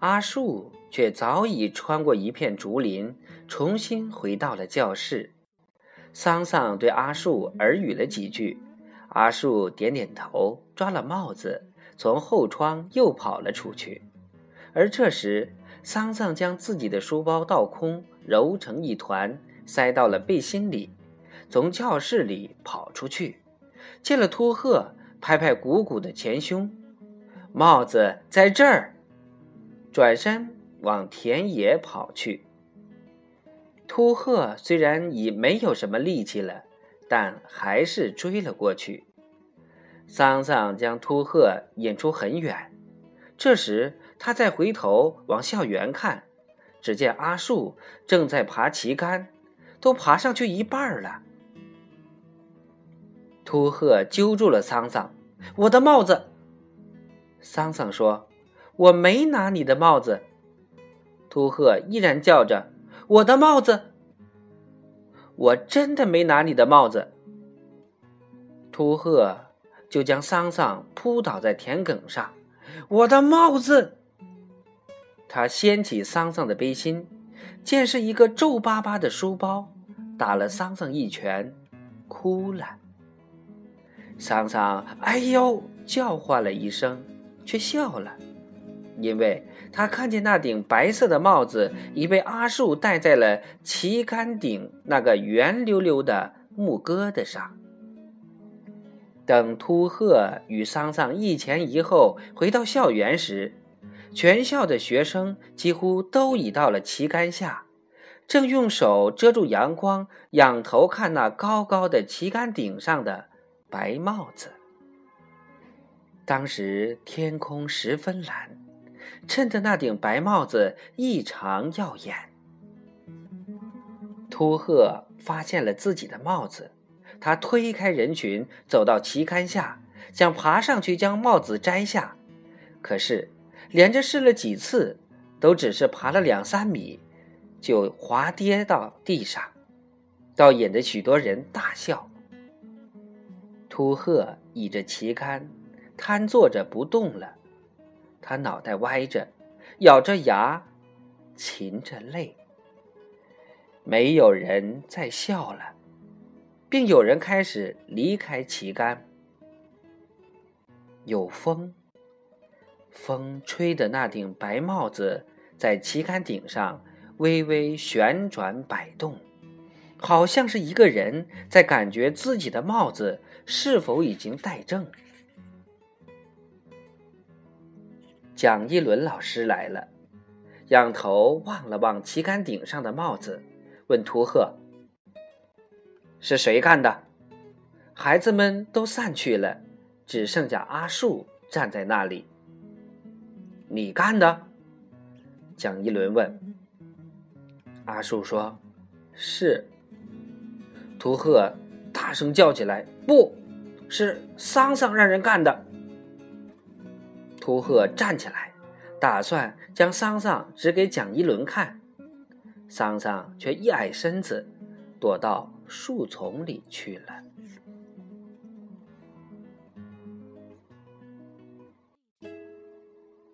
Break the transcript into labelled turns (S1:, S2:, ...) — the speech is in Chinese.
S1: 阿树却早已穿过一片竹林，重新回到了教室。桑桑对阿树耳语了几句，阿树点点头，抓了帽子，从后窗又跑了出去。而这时，桑桑将自己的书包倒空，揉成一团，塞到了背心里，从教室里跑出去，见了秃鹤，拍拍鼓鼓的前胸，帽子在这儿。转身往田野跑去。秃鹤虽然已没有什么力气了，但还是追了过去。桑桑将秃鹤引出很远，这时他再回头往校园看，只见阿树正在爬旗杆，都爬上去一半了。秃鹤揪住了桑桑：“我的帽子！”桑桑说。我没拿你的帽子，秃鹤依然叫着：“我的帽子！”我真的没拿你的帽子。秃鹤就将桑桑扑倒在田埂上，“我的帽子！”他掀起桑桑的背心，见是一个皱巴巴的书包，打了桑桑一拳，哭了。桑桑“哎呦”叫唤了一声，却笑了。因为他看见那顶白色的帽子已被阿树戴在了旗杆顶那个圆溜溜的木疙瘩上。等秃鹤与桑桑一前一后回到校园时，全校的学生几乎都已到了旗杆下，正用手遮住阳光，仰头看那高高的旗杆顶上的白帽子。当时天空十分蓝。衬得那顶白帽子异常耀眼。秃鹤发现了自己的帽子，他推开人群，走到旗杆下，想爬上去将帽子摘下。可是，连着试了几次，都只是爬了两三米，就滑跌到地上，倒引得许多人大笑。秃鹤倚着旗杆，瘫坐着不动了。他脑袋歪着，咬着牙，噙着泪。没有人再笑了，并有人开始离开旗杆。有风，风吹的那顶白帽子在旗杆顶上微微旋转摆动，好像是一个人在感觉自己的帽子是否已经戴正。蒋一伦老师来了，仰头望了望旗杆顶上的帽子，问秃鹤：“是谁干的？”孩子们都散去了，只剩下阿树站在那里。“你干的？”蒋一伦问。阿树说：“是。”秃鹤大声叫起来：“不是桑桑让人干的！”秃鹤站起来，打算将桑桑指给蒋一轮看，桑桑却一矮身子，躲到树丛里去了。